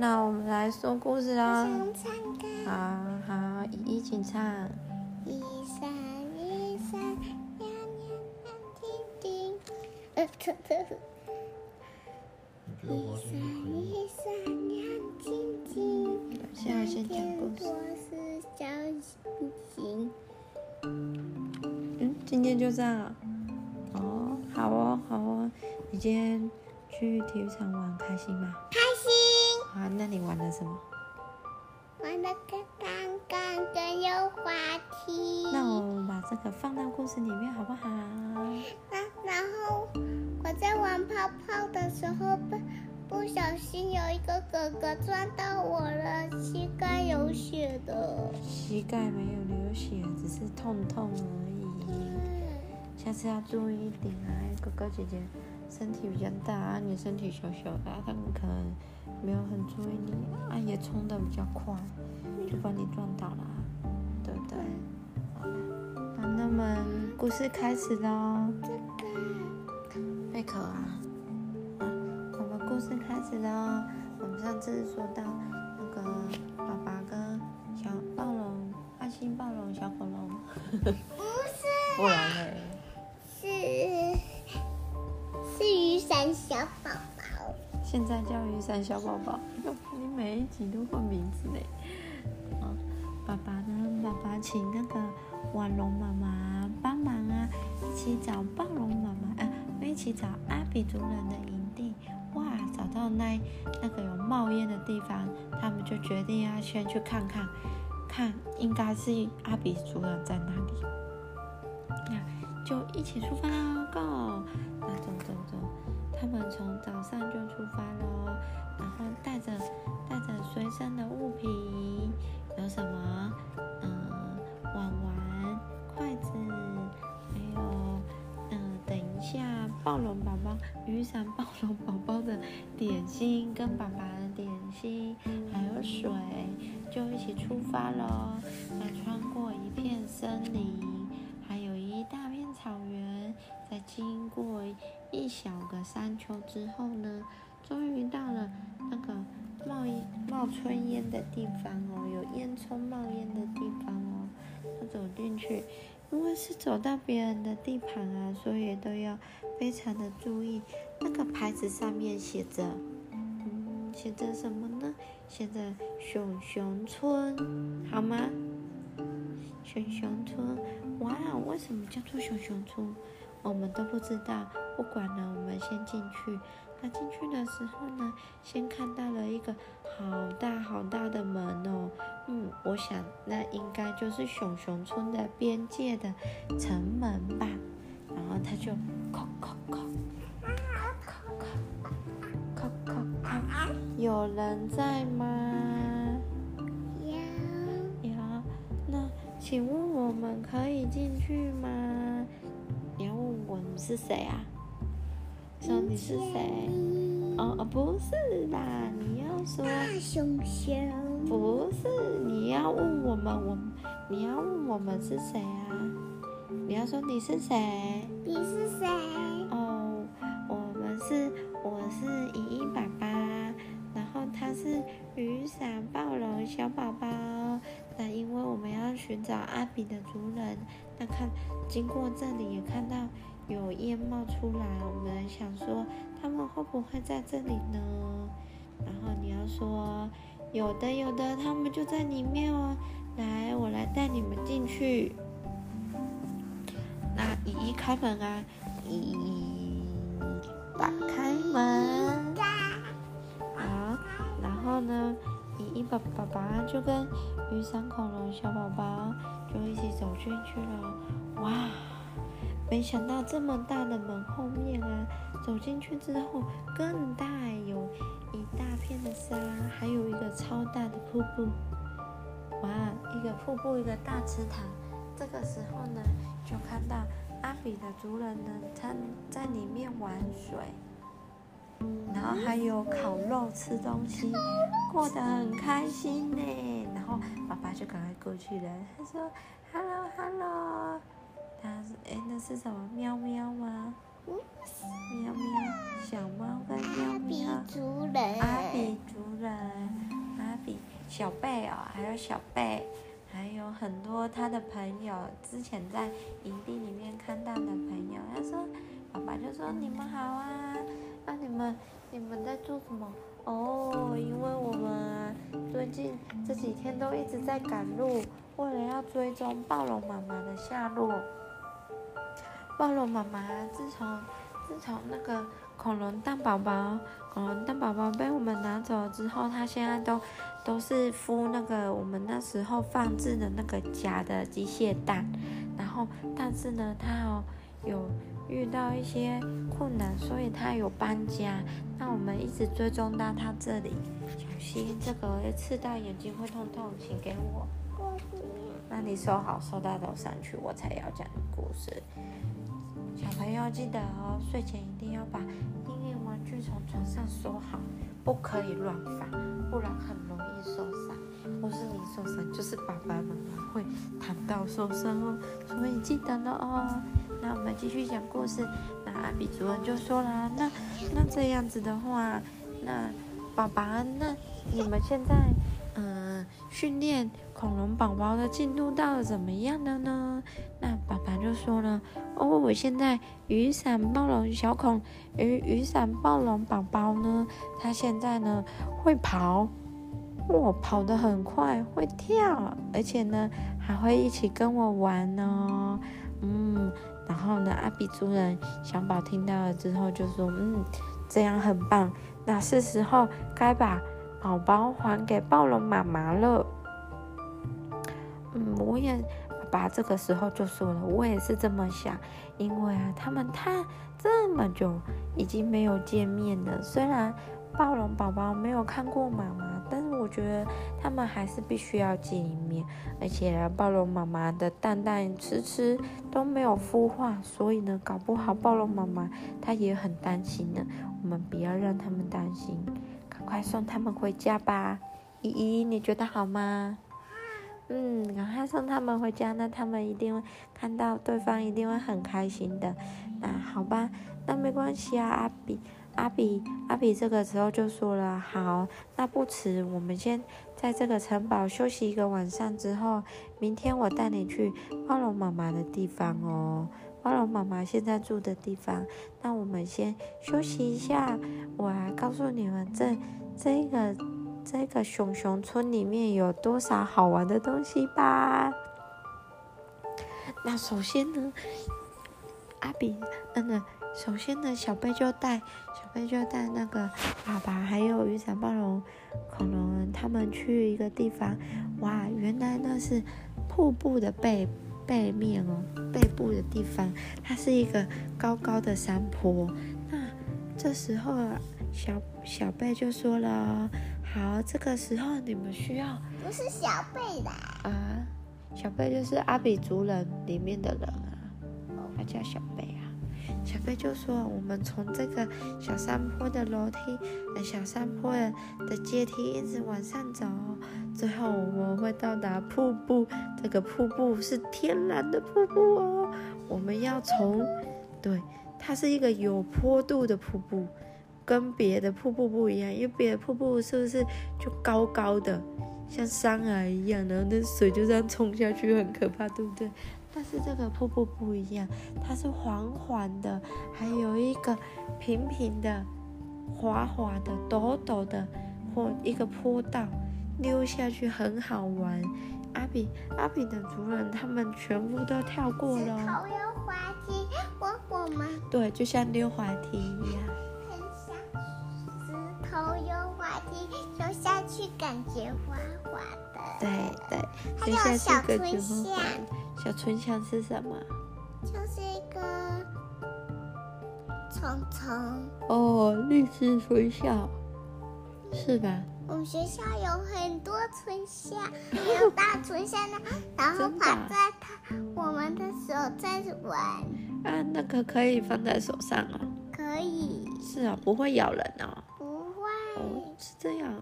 那我们来说故事啦。想唱歌。好好，一起唱。一闪一闪亮亮亮晶晶。呃，错错。一闪一闪亮晶晶。现在先讲故事。我是小星星。嗯，今天就这样。哦，好哦，好哦。你今天去体育场玩开心吗？啊，那你玩了什么？玩了个刚刚的有滑梯。那我们把这个放到故事里面好不好？那然后我在玩泡泡的时候，不不小心有一个哥哥撞到我了，膝盖有血的。膝盖没有流血，只是痛痛而已。下次要注意一点啊，哥哥姐姐身体比较大啊，你身体小小的，他们可能没有很注意你啊，也冲的比较快，就把你撞倒了，对不对？好了，那那么故事开始喽。贝壳啊，啊，我们故事开始喽。我们上次说到那个爸爸跟小暴龙、爱心暴龙、小恐龙，不是，不小宝宝。现在叫雨伞小宝宝，你每一集都换名字嘞。啊，爸爸呢？爸爸请那个婉龙妈妈帮忙啊，一起找暴龙妈妈啊，一起找阿比族人的营地。哇，找到那那个有冒烟的地方，他们就决定要先去看看，看应该是阿比族人在哪里。那就一起出发喽，Go！他们从早上就出发了，然后带着带着随身的物品有什么？嗯，碗碗、筷子，还有嗯，等一下暴龙宝宝、雨伞暴龙宝宝的点心跟爸爸的点心，还有水，就一起出发喽。那穿过一片森林，在经过一小个山丘之后呢，终于到了那个冒烟冒炊烟的地方哦，有烟囱冒烟的地方哦。他走进去，因为是走到别人的地盘啊，所以都要非常的注意。那个牌子上面写着，嗯，写着什么呢？写着熊熊村，好吗？熊熊村，哇，为什么叫做熊熊村？我们都不知道。不管了，我们先进去。那进去的时候呢，先看到了一个好大好大的门哦。嗯，我想那应该就是熊熊村的边界的城门吧。然后他就叩叩叩，有人在吗？有有，那请问我们可以进去吗？你要问我你是谁啊？说你是谁？哦哦，不是啦，你要说大熊熊。不是，你要问我们，我你要问我们是谁啊？你要说你是谁？你是谁？哦，我们是我是依依爸爸，然后他是雨伞暴龙小宝宝。那因为我们要寻找阿比的族人，那看经过这里也看到有烟冒出来，我们想说他们会不会在这里呢？然后你要说有的有的，他们就在里面哦。来，我来带你们进去。那姨姨开门啊，依依打开门。好，然后呢，姨姨爸爸爸就跟雨伞恐龙小宝宝就一起走进去了。哇，没想到这么大的门后面啊，走进去之后更大，有一大片的沙，还有一个超大的瀑布。哇，一个瀑布，一个大池塘。这个时候呢，就看到阿比的族人呢，他在里面玩水，然后还有烤肉吃东西，过得很开心呢。然后爸爸就赶快过去了，他说：“Hello Hello。”他说哎，那是什么？喵喵吗？喵喵，小猫跟喵比喵。族人。阿比族人，阿比小贝哦，还有小贝，还有很多他的朋友，之前在营地里面看到的朋友，他说，爸爸就说你们好啊，那你们你们在做什么？哦，因为我们最近这几天都一直在赶路，为了要追踪暴龙妈妈的下落。暴龙妈妈自从自从那个恐龙蛋宝宝，恐龙蛋宝宝被我们拿走之后，它现在都都是孵那个我们那时候放置的那个假的机械蛋。然后，但是呢，它哦有遇到一些困难，所以他有搬家。那我们一直追踪到他这里，小心这个刺到眼睛会痛痛，请给我。那你收好，收到楼上去，我才要讲故事。小朋友记得哦，睡前一定要把婴儿玩具从床上收好，不可以乱放，不然很容易受伤。不是你受伤，就是爸爸妈妈会谈到受伤哦。所以记得了哦。那我们继续讲故事。那阿比主任就说了，那那这样子的话，那爸爸，那你们现在嗯训练恐龙宝宝的进度到了怎么样了呢？那爸爸就说了，哦，我现在雨伞暴龙小恐雨雨伞暴龙宝宝呢，他现在呢会跑，我，跑得很快，会跳，而且呢还会一起跟我玩呢，嗯。然后呢，阿比族人小宝听到了之后就说：“嗯，这样很棒，那是时候该把宝宝还给暴龙妈妈了。”嗯，我也爸爸这个时候就说了，我也是这么想，因为啊，他们太这么久已经没有见面了，虽然暴龙宝宝没有看过妈妈。但是我觉得他们还是必须要见一面，而且暴龙妈妈的蛋蛋迟迟都没有孵化，所以呢，搞不好暴龙妈妈她也很担心呢。我们不要让他们担心，赶快送他们回家吧。依依，你觉得好吗？嗯，赶快送他们回家，那他们一定会看到对方，一定会很开心的。那好吧，那没关系啊，阿比。阿比，阿比这个时候就说了：“好，那不迟，我们先在这个城堡休息一个晚上，之后明天我带你去暴龙妈妈的地方哦。暴龙妈妈现在住的地方，那我们先休息一下，我来告诉你们这这个这个熊熊村里面有多少好玩的东西吧。那首先呢，阿比，嗯呢，首先呢，小贝就带。”小贝就带那个爸爸还有雨伞暴龙恐龙他们去一个地方，哇，原来那是瀑布的背背面哦，背部的地方，它是一个高高的山坡。那这时候小小贝就说了：“好，这个时候你们需要不是小贝啦啊，小贝就是阿比族人里面的人啊，他叫小贝啊。”小贝就说：“我们从这个小山坡的楼梯，呃小山坡的阶梯一直往上走，最后我们会到达瀑布。这个瀑布是天然的瀑布哦。我们要从，对，它是一个有坡度的瀑布，跟别的瀑布不一样。因为别的瀑布是不是就高高的，像山崖一样，然后那水就这样冲下去，很可怕，对不对？”但是这个瀑布不一样，它是缓缓的，还有一个平平的、滑滑的、陡陡的，或一个坡道溜下去很好玩。阿比阿比的主人他们全部都跳过了。石头溜滑梯，我我们对，就像溜滑梯一样。溜下去感觉滑滑的。对对，还有小春夏。小春香是什么？就是一个虫虫哦，绿色春夏，是吧？我们学校有很多春夏，还有大春夏呢，然后放在它我们的手在玩。啊，那个可以放在手上哦。可以。是啊，不会咬人哦。不会。哦，是这样，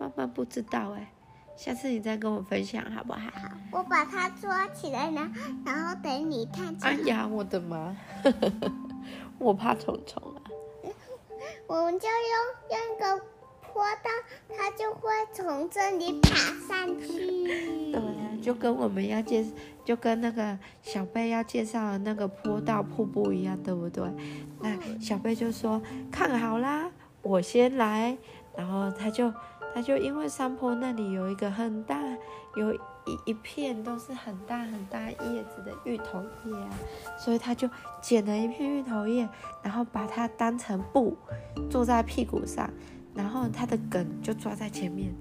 妈妈不知道哎。下次你再跟我分享好不好？好，我把它抓起来呢，然后等你看。哎呀，我的妈！我怕虫虫啊。我们就用用一个坡道，它就会从这里爬上去。对，就跟我们要介，就跟那个小贝要介绍的那个坡道瀑布一样，对不对？那小贝就说：“看好啦，我先来。”然后他就，他就因为山坡那里有一个很大，有一一片都是很大很大叶子的芋头叶啊，所以他就捡了一片芋头叶，然后把它当成布，坐在屁股上，然后他的梗就抓在前面，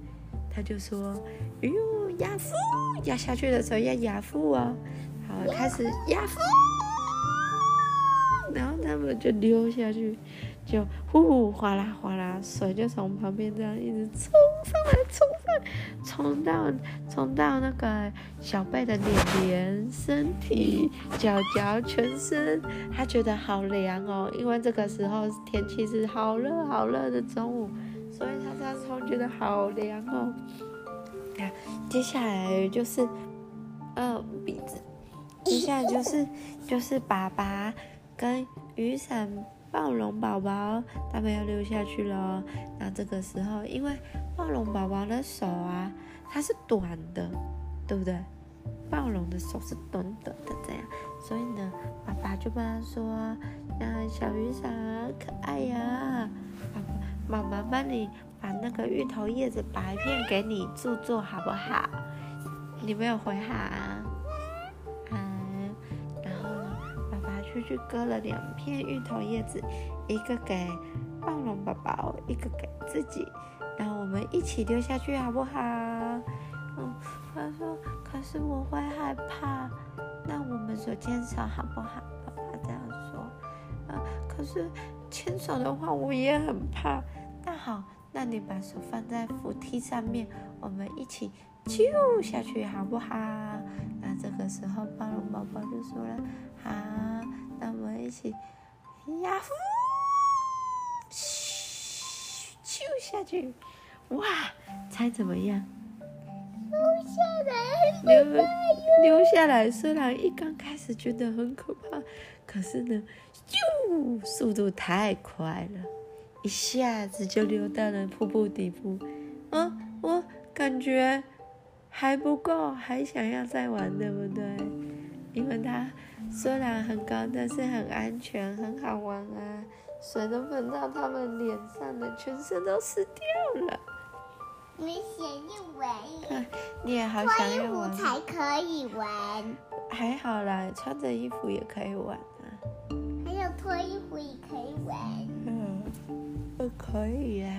他就说：“哎呦，压夫，压下去的时候要压夫哦，好，开始压夫。”然后他们就溜下去，就呼呼哗啦哗啦，水就从旁边这样一直冲上来，冲上，冲到冲到那个小贝的脸脸、身体、脚脚、全身，他觉得好凉哦，因为这个时候天气是好热好热的中午，所以他这样冲觉得好凉哦。啊，接下来就是呃鼻子，接下来就是就是爸爸。跟雨伞暴龙宝宝，他们要溜下去了。那这个时候，因为暴龙宝宝的手啊，它是短的，对不对？暴龙的手是短短的这样，所以呢，爸爸就跟他说：“那，小雨伞可爱呀，妈妈帮你把那个芋头叶子拔一片给你做做好不好？你没有回啊？”去割了两片芋头叶子，一个给暴龙宝宝，一个给自己，然后我们一起丢下去好不好？嗯，他说，可是我会害怕，那我们手牵手好不好？爸爸这样说。啊，可是牵手的话我也很怕。那好，那你把手放在扶梯上面，我们一起啾下去好不好？那这个时候暴龙宝宝就说了，好。一起呀呼，咻咻下去，哇！猜怎么样？留下来，留留下来。虽然一刚开始觉得很可怕，可是呢，咻，速度太快了，一下子就溜到了瀑布底部。啊，我感觉还不够，还想要再玩，对不对？因为它。虽然很高，但是很安全，很好玩啊！水都喷到他们脸上了，全身都湿掉了。你想要玩？你也好想要玩。才可以玩。还好啦，穿着衣服也可以玩啊。还有脱衣服也可以玩。嗯，不可以呀。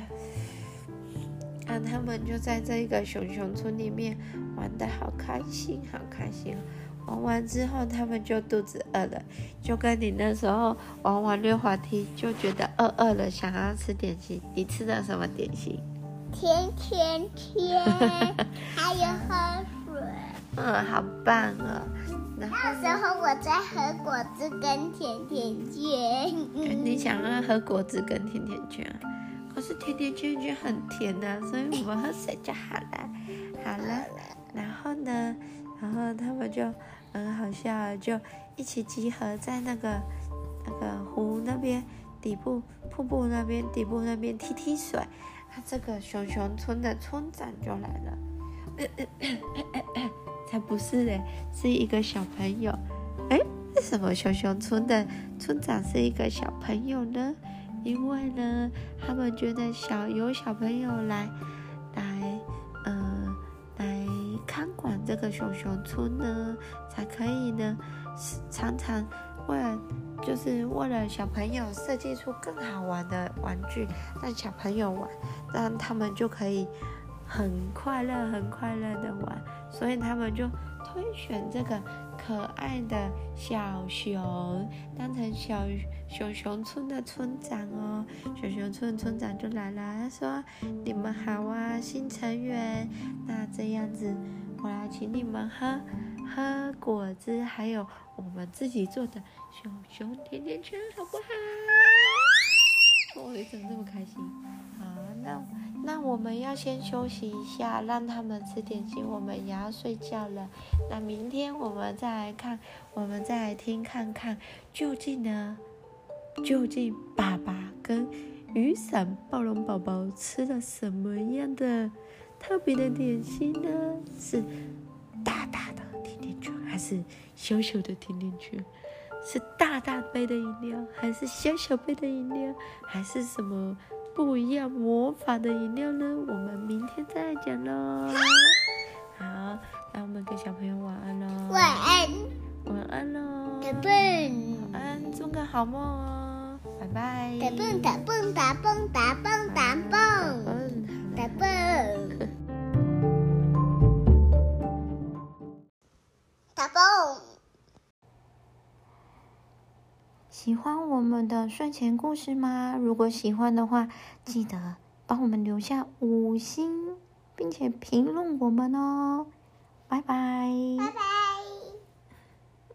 那他们就在这个熊熊村里面玩的好开心，好开心。玩完之后，他们就肚子饿了，就跟你那时候玩完溜滑梯就觉得饿饿了，想要吃点心。你吃的什么点心？甜甜圈，还有喝水。嗯，好棒哦！那时候我在喝果汁跟甜甜圈。你想要喝果汁跟甜甜圈啊？可是甜甜圈就很甜呐，所以我们喝水就好了。好了，然后呢？然后他们就。很好笑，就一起集合在那个那个湖那边底部瀑布那边底部那边踢踢水。他这个熊熊村的村长就来了，才不是嘞，是一个小朋友。哎，为什么熊熊村的村长是一个小朋友呢？因为呢，他们觉得小有小朋友来，这个熊熊村呢。才可以呢，常常为了就是为了小朋友设计出更好玩的玩具，让小朋友玩，让他们就可以很快乐、很快乐的玩。所以他们就推选这个可爱的小熊当成小熊熊村的村长哦。熊熊村村长就来了，他说：“你们好啊，新成员，那这样子，我来请你们喝。”喝果汁，还有我们自己做的熊熊甜甜圈，好不好？哦，你怎么这么开心？好，那那我们要先休息一下，让他们吃点心，我们也要睡觉了。那明天我们再来看，我们再来听看看，究竟呢？究竟爸爸跟雨伞暴龙宝宝吃了什么样的特别的点心呢？是大大的甜甜圈，还是小小的甜甜圈？是大大杯的饮料，还是小小杯的饮料，还是什么不一样魔法的饮料呢？我们明天再来讲喽。好，那我们跟小朋友晚安喽。晚安，晚安喽。打蹦，晚安，做个好梦哦。拜拜。打蹦打蹦打蹦打蹦打蹦打蹦打蹦。喜欢我们的睡前故事吗？如果喜欢的话，记得帮我们留下五星，并且评论我们哦。拜拜。拜拜。